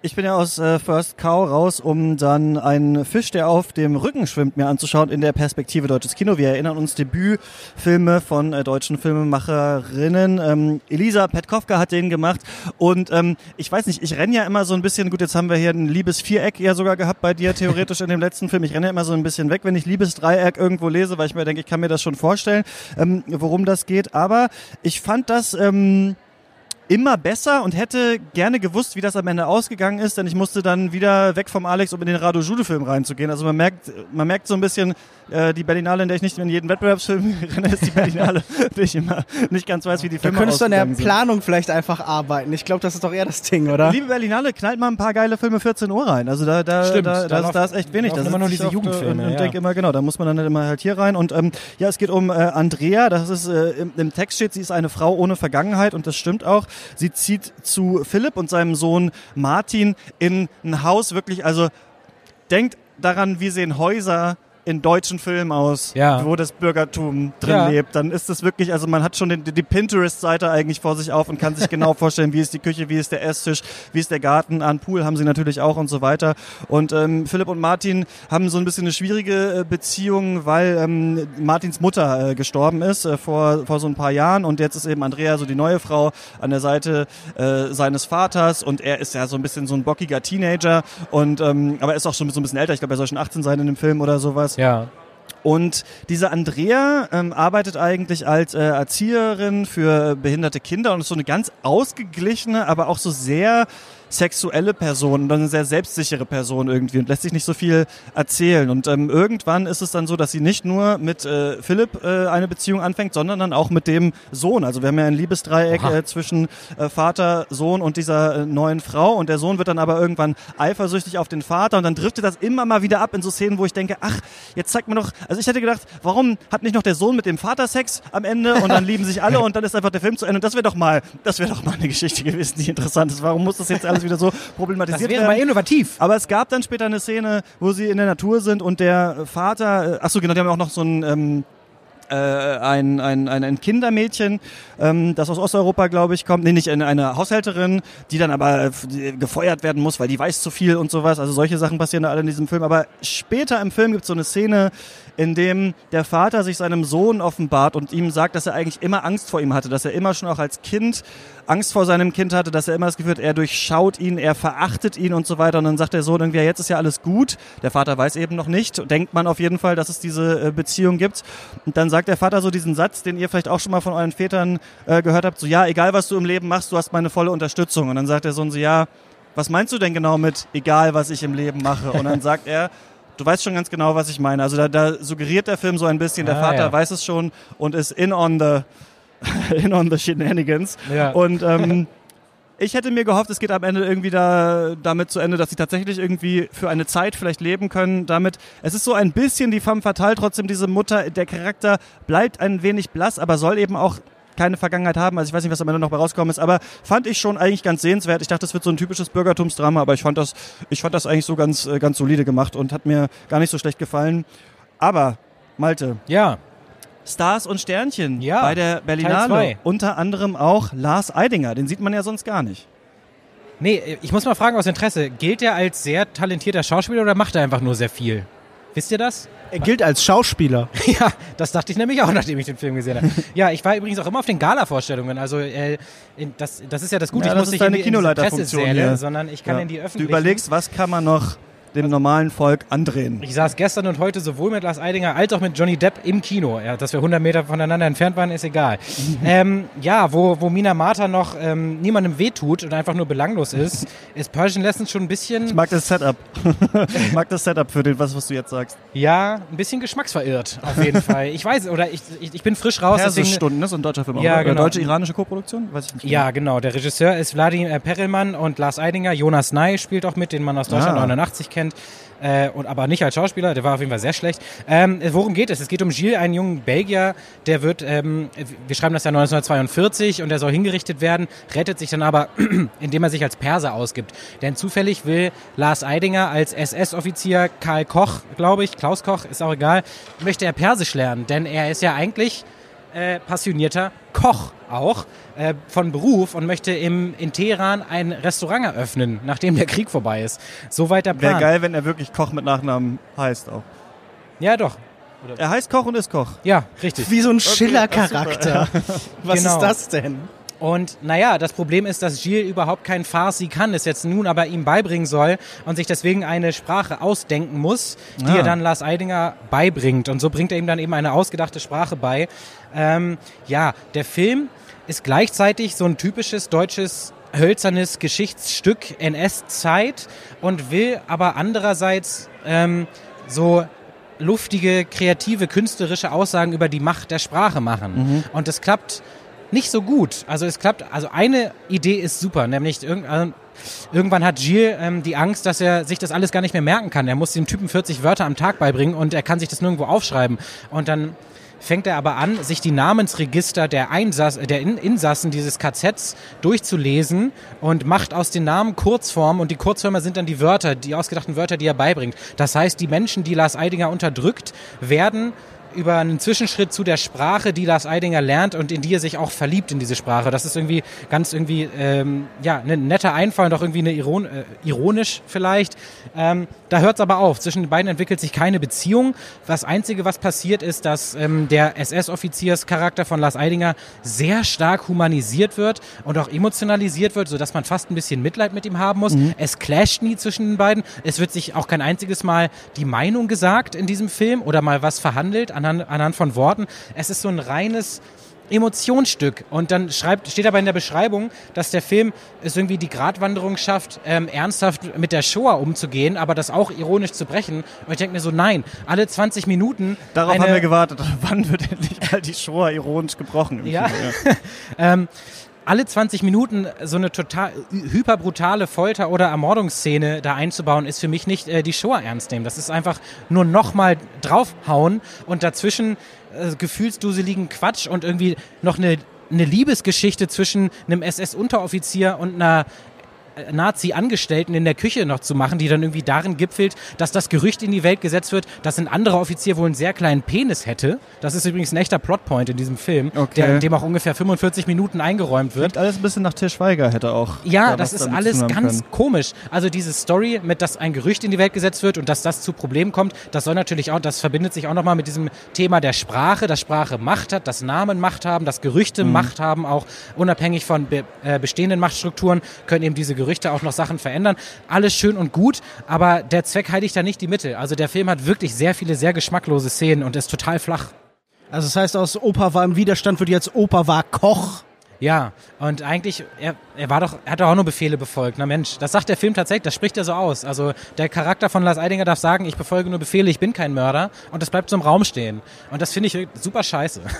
[SPEAKER 1] Ich bin ja aus äh, First Cow raus, um dann einen Fisch, der auf dem Rücken schwimmt, mir anzuschauen in der Perspektive deutsches Kino. Wir erinnern uns Debütfilme von äh, deutschen Filmemacherinnen. Ähm, Elisa Petkowka hat den gemacht und ähm, ich weiß nicht, ich renne ja immer so ein bisschen, gut, jetzt haben wir hier ein Liebesviereck ja sogar gehabt bei dir theoretisch in dem letzten Film. Ich renne ja immer so ein bisschen weg, wenn ich Liebesdreieck irgendwo lese, weil ich mir denke, ich kann mir das schon vorstellen, ähm, worum das geht. Aber ich fand das... Ähm, immer besser und hätte gerne gewusst, wie das am Ende ausgegangen ist, denn ich musste dann wieder weg vom Alex, um in den Rado Jude-Film reinzugehen. Also man merkt, man merkt so ein bisschen, äh, die Berlinale, in der ich nicht in jeden Wettbewerbsfilm renne, ist die Berlinale, wo ich immer nicht ganz weiß, wie die Filme
[SPEAKER 3] Da könntest du an der Planung vielleicht einfach arbeiten. Ich glaube, das ist doch eher das Ding, oder?
[SPEAKER 1] Liebe Berlinale, knallt mal ein paar geile Filme 14 Uhr rein. Also da, da,
[SPEAKER 2] Stimmt,
[SPEAKER 1] da, da, da ist echt wenig.
[SPEAKER 2] Das immer nur diese Jugendfilme.
[SPEAKER 1] Und, ja. denke immer, genau, da muss man dann immer halt hier rein. Und ähm, ja, es geht um äh, Andrea. Das ist äh, im, im Text steht, sie ist eine Frau ohne Vergangenheit und das stimmt auch. Sie zieht zu Philipp und seinem Sohn Martin in ein Haus wirklich, also denkt daran, wie sehen Häuser in deutschen Filmen aus,
[SPEAKER 2] Ja.
[SPEAKER 1] wo das Bürgertum drin
[SPEAKER 2] Ja.
[SPEAKER 1] lebt. Dann ist es wirklich, also man hat schon den, die Pinterest-Seite eigentlich vor sich auf und kann sich genau vorstellen, wie ist die Küche, wie ist der Esstisch, wie ist der Garten. An Pool haben sie natürlich auch und so weiter. Und ähm, Philipp und Martin haben so ein bisschen eine schwierige äh, Beziehung, weil ähm, Martins Mutter äh, gestorben ist äh, vor, vor so ein paar Jahren und jetzt ist eben Andrea so die neue Frau an der Seite äh, seines Vaters und er ist ja so ein bisschen so ein bockiger Teenager und ähm, aber er ist auch schon so ein bisschen älter. Ich glaube, er soll schon 18 sein in dem Film oder sowas.
[SPEAKER 2] Ja.
[SPEAKER 1] Und diese Andrea ähm, arbeitet eigentlich als äh, Erzieherin für behinderte Kinder und ist so eine ganz ausgeglichene, aber auch so sehr sexuelle Person und eine sehr selbstsichere Person irgendwie und lässt sich nicht so viel erzählen. Und ähm, irgendwann ist es dann so, dass sie nicht nur mit äh, Philipp äh, eine Beziehung anfängt, sondern dann auch mit dem Sohn. Also wir haben ja ein Liebesdreieck äh, zwischen äh, Vater, Sohn und dieser äh, neuen Frau. Und der Sohn wird dann aber irgendwann eifersüchtig auf den Vater und dann driftet das immer mal wieder ab in so Szenen, wo ich denke, ach, jetzt zeigt mir doch, also ich hätte gedacht, warum hat nicht noch der Sohn mit dem Vater Sex am Ende und dann lieben sich alle und dann ist einfach der Film zu Ende. Und das wäre doch mal, das wäre doch mal eine Geschichte gewesen, die interessant ist. Warum muss das jetzt alles wieder so
[SPEAKER 2] Das
[SPEAKER 1] problematisiert
[SPEAKER 2] wäre
[SPEAKER 1] werden?
[SPEAKER 2] mal innovativ.
[SPEAKER 1] Aber es gab dann später eine Szene, wo sie in der Natur sind und der Vater, äh, ach so genau, die haben auch noch so ein ähm, äh, ein, ein, ein, Kindermädchen, ähm, das aus Osteuropa, glaube ich, kommt. Nee, nicht eine, eine Haushälterin, die dann aber äh, gefeuert werden muss, weil die weiß zu viel und sowas. Also solche Sachen passieren da alle in diesem Film. Aber später im Film gibt es so eine Szene, in dem der Vater sich seinem Sohn offenbart und ihm sagt, dass er eigentlich immer Angst vor ihm hatte, dass er immer schon auch als Kind Angst vor seinem Kind hatte, dass er immer das Gefühl hat, er durchschaut ihn, er verachtet ihn und so weiter. Und dann sagt der Sohn irgendwie, ja, jetzt ist ja alles gut. Der Vater weiß eben noch nicht. Denkt man auf jeden Fall, dass es diese äh, Beziehung gibt. Und dann sagt der Vater so diesen Satz, den ihr vielleicht auch schon mal von euren Vätern äh, gehört habt, so, ja, egal was du im Leben machst, du hast meine volle Unterstützung. Und dann sagt der Sohn so, ja, was meinst du denn genau mit, egal was ich im Leben mache? Und dann sagt er, Du weißt schon ganz genau, was ich meine. Also da, da suggeriert der Film so ein bisschen, der
[SPEAKER 2] Ah,
[SPEAKER 1] Vater
[SPEAKER 2] ja.
[SPEAKER 1] weiß es schon und ist in on the in on the shenanigans.
[SPEAKER 2] Ja.
[SPEAKER 1] Und ähm, ich hätte mir gehofft, es geht am Ende irgendwie da, damit zu Ende, dass sie tatsächlich irgendwie für eine Zeit vielleicht leben können. Damit, es ist so ein bisschen die femme fatale, trotzdem diese Mutter, der Charakter bleibt ein wenig blass, aber soll eben auch keine Vergangenheit haben. Also ich weiß nicht, was am Ende noch bei rausgekommen ist, aber fand ich schon eigentlich ganz sehenswert. Ich dachte, das wird so ein typisches Bürgertumsdrama, aber ich fand das, ich fand das eigentlich so ganz, äh, ganz solide gemacht und hat mir gar nicht so schlecht gefallen. Aber, Malte,
[SPEAKER 2] Ja.
[SPEAKER 1] Stars und Sternchen
[SPEAKER 2] Ja,
[SPEAKER 1] bei der Berlinale. Unter anderem auch Lars Eidinger. Den sieht man ja sonst gar nicht.
[SPEAKER 2] Nee, ich muss mal fragen aus Interesse, gilt er als sehr talentierter Schauspieler oder macht er einfach nur sehr viel? Wisst ihr das?
[SPEAKER 3] Er gilt als Schauspieler.
[SPEAKER 2] Ja, das dachte ich nämlich auch, nachdem ich den Film gesehen habe. Ja, ich war übrigens auch immer auf den Gala-Vorstellungen. Also äh, in, das, das ist ja das Gute.
[SPEAKER 1] Ja,
[SPEAKER 2] ich
[SPEAKER 1] das
[SPEAKER 2] muss
[SPEAKER 1] ist
[SPEAKER 2] nicht
[SPEAKER 1] deine
[SPEAKER 2] in die, in
[SPEAKER 1] Kinoleiterfunktion
[SPEAKER 2] sondern ich kann
[SPEAKER 1] Ja.
[SPEAKER 2] in die
[SPEAKER 1] Du
[SPEAKER 2] öffentlichen.
[SPEAKER 1] überlegst, was kann man noch dem normalen Volk andrehen?
[SPEAKER 2] Ich saß gestern und heute sowohl mit Lars Eidinger als auch mit Johnny Depp im Kino. Ja, dass wir 100 Meter voneinander entfernt waren, ist egal. ähm, ja, wo, wo Mina Marta noch ähm, niemandem wehtut und einfach nur belanglos ist, ist Persian Lessons schon ein bisschen,
[SPEAKER 1] Ich mag das Setup. ich mag das Setup für den, was, was du jetzt sagst.
[SPEAKER 2] ja, ein bisschen geschmacksverirrt, auf jeden Fall. Ich weiß, oder ich, ich, ich bin frisch raus.
[SPEAKER 1] Persisch-Stunden, das ist ein deutscher Film.
[SPEAKER 2] Ja,
[SPEAKER 1] oder?
[SPEAKER 2] genau.
[SPEAKER 1] Deutsche-iranische Koproduktion? Weiß ich nicht.
[SPEAKER 2] Ja, genau. Der Regisseur ist Wladimir Perelmann und Lars Eidinger. Jonas Ney spielt auch mit, den man aus Deutschland
[SPEAKER 1] Ah.
[SPEAKER 2] 89 kennt. Äh, und, aber nicht als Schauspieler, der war auf jeden Fall sehr schlecht. Ähm, worum geht es? Es geht um Gilles, einen jungen Belgier, der wird, ähm, wir schreiben das Jahr 1942 und der soll hingerichtet werden, rettet sich dann aber, indem er sich als Perser ausgibt. Denn zufällig will Lars Eidinger als SS-Offizier Karl Koch, glaube ich, Klaus Koch, ist auch egal, möchte er Persisch lernen, denn er ist ja eigentlich äh, passionierter Koch auch äh, von Beruf und möchte im, in Teheran ein Restaurant eröffnen, nachdem der Krieg vorbei ist. Soweit der
[SPEAKER 1] Wäre
[SPEAKER 2] Plan.
[SPEAKER 1] geil, wenn er wirklich Koch mit Nachnamen heißt auch.
[SPEAKER 2] Ja, doch.
[SPEAKER 1] Er heißt Koch und ist Koch.
[SPEAKER 2] Ja, richtig.
[SPEAKER 3] Wie so ein Schiller-Charakter. Was
[SPEAKER 2] Genau.
[SPEAKER 3] ist das denn?
[SPEAKER 2] Und naja, das Problem ist, dass Gilles überhaupt kein Farsi kann, es jetzt nun aber ihm beibringen soll und sich deswegen eine Sprache ausdenken muss, die
[SPEAKER 1] Ah.
[SPEAKER 2] er dann Lars Eidinger beibringt. Und so bringt er ihm dann eben eine ausgedachte Sprache bei. Ähm, ja, der Film ist gleichzeitig so ein typisches deutsches hölzernes Geschichtsstück NS-Zeit und will aber andererseits ähm, so luftige, kreative, künstlerische Aussagen über die Macht der Sprache machen. Und das klappt nicht so gut. Also es klappt, also eine Idee ist super, nämlich irgend, also irgendwann hat Gilles ähm, die Angst, dass er sich das alles gar nicht mehr merken kann. Er muss dem Typen 40 Wörter am Tag beibringen und er kann sich das nirgendwo aufschreiben. Und dann fängt er aber an, sich die Namensregister der, Einsass, der In Insassen dieses KZs durchzulesen und macht aus den Namen Kurzformen und die Kurzformen sind dann die Wörter, die ausgedachten Wörter, die er beibringt. Das heißt, die Menschen, die Lars Eidinger unterdrückt, werden über einen Zwischenschritt zu der Sprache, die Lars Eidinger lernt und in die er sich auch verliebt in diese Sprache. Das ist irgendwie ganz irgendwie ähm, ja ein netter Einfall und auch irgendwie eine Iron äh, ironisch vielleicht. Ähm, da hört es aber auf. Zwischen den beiden entwickelt sich keine Beziehung. Das Einzige, was passiert, ist, dass ähm, der SS-Offizierscharakter von Lars Eidinger sehr stark humanisiert wird und auch emotionalisiert wird, sodass man fast ein bisschen Mitleid mit ihm haben muss. Mhm. Es clasht nie zwischen den beiden. Es wird sich auch kein einziges Mal die Meinung gesagt in diesem Film oder mal was verhandelt anhand, anhand von Worten. Es ist so ein reines Emotionsstück. Und dann schreibt, steht aber in der Beschreibung, dass der Film es irgendwie die Gratwanderung schafft, ähm, ernsthaft mit der Shoah umzugehen, aber das auch ironisch zu brechen. Und ich denke mir so, nein, alle 20 Minuten.
[SPEAKER 1] Darauf haben wir gewartet. Wann wird endlich mal die Shoah ironisch gebrochen?
[SPEAKER 2] Ja. ähm, alle 20 Minuten so eine total hyperbrutale Folter- oder Ermordungsszene da einzubauen, ist für mich nicht äh, die Show ernst nehmen. Das ist einfach nur nochmal draufhauen und dazwischen äh, gefühlsduseligen Quatsch und irgendwie noch eine eine Liebesgeschichte zwischen einem SS-Unteroffizier und einer Nazi-Angestellten in der Küche noch zu machen, die dann irgendwie darin gipfelt, dass das Gerücht in die Welt gesetzt wird, dass ein anderer Offizier wohl einen sehr kleinen Penis hätte. Das ist übrigens ein echter Plotpoint in diesem Film, okay. der, in dem auch ungefähr 45 Minuten eingeräumt wird.
[SPEAKER 1] Klingt alles ein bisschen nach Til Schweiger hätte auch.
[SPEAKER 2] Ja, da das ist alles ganz können. komisch. Also diese Story mit, dass ein Gerücht in die Welt gesetzt wird und dass das zu Problemen kommt, das soll natürlich auch, das verbindet sich auch nochmal mit diesem Thema der Sprache, dass Sprache Macht hat, dass Namen Macht haben, dass Gerüchte mhm. Macht haben, auch unabhängig von be äh, bestehenden Machtstrukturen können eben diese Gerüchte auch noch Sachen verändern. Alles schön und gut, aber der Zweck heiligt da nicht die Mittel. Also der Film hat wirklich sehr viele sehr geschmacklose Szenen und ist total flach.
[SPEAKER 3] Also das heißt, aus Opa war im Widerstand wird jetzt Opa war Koch.
[SPEAKER 2] Ja, und eigentlich, er, er war doch, er hat doch auch nur Befehle befolgt. Na Mensch, das sagt der Film tatsächlich, das spricht er so aus. Also der Charakter von Lars Eidinger darf sagen, ich befolge nur Befehle, ich bin kein Mörder. Und das bleibt so im Raum stehen. Und das finde ich super scheiße.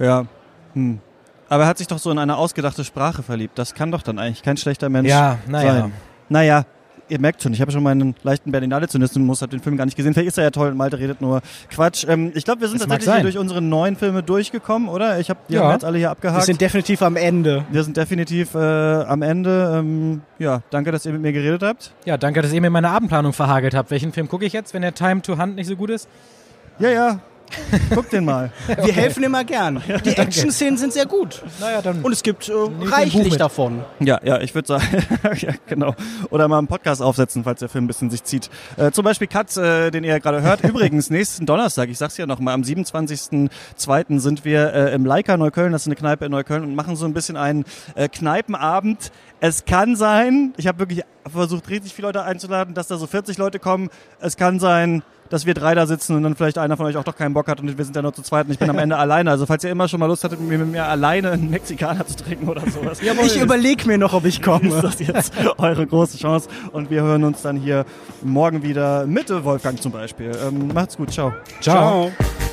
[SPEAKER 1] Ja. Hm. Aber er hat sich doch so in eine ausgedachte Sprache verliebt. Das kann doch dann eigentlich kein schlechter Mensch ja, naja. sein. Naja, ihr merkt schon, ich habe schon meinen leichten Berlinale-Zynismus, habe den Film gar nicht gesehen. Vielleicht ist er ja toll und Malte redet nur Quatsch. Ähm, ich glaube, wir sind das tatsächlich durch unsere neuen Filme durchgekommen, oder? Ich habe die ja. haben jetzt alle hier abgehakt. Wir
[SPEAKER 3] sind definitiv am Ende.
[SPEAKER 1] Wir sind definitiv äh, am Ende. Ähm, ja, danke, dass ihr mit mir geredet habt.
[SPEAKER 2] Ja, danke, dass ihr mir meine Abendplanung verhagelt habt. Welchen Film gucke ich jetzt, wenn der Time to Hunt nicht so gut ist?
[SPEAKER 1] Ja, ja, Guck den mal.
[SPEAKER 3] Wir helfen immer gern. Die Action-Szenen sind sehr gut. Naja, dann Und es gibt äh, reichlich davon.
[SPEAKER 1] Ja, ja, ich würde sagen, ja, genau. Oder mal einen Podcast aufsetzen, falls der Film ein bisschen sich zieht. Äh, zum Beispiel Katz, äh, den ihr gerade hört. Übrigens, nächsten Donnerstag, ich sag's ja noch mal, am 27.02. sind wir äh, im Leica Neukölln, das ist eine Kneipe in Neukölln, und machen so ein bisschen einen äh, Kneipenabend. Es kann sein, ich habe wirklich versucht, richtig viele Leute einzuladen, dass da so 40 Leute kommen. Es kann sein, dass wir drei da sitzen und dann vielleicht einer von euch auch doch keinen Bock hat und wir sind ja nur zu zweit und ich bin am Ende alleine. Also falls ihr immer schon mal Lust hattet, mit mir alleine einen Mexikaner zu trinken oder sowas.
[SPEAKER 3] Jawohl, ich überlege mir noch, ob ich komme.
[SPEAKER 1] Ist das jetzt eure große Chance und wir hören uns dann hier morgen wieder mit Wolfgang zum Beispiel. Ähm, macht's gut, ciao.
[SPEAKER 2] Ciao. ciao.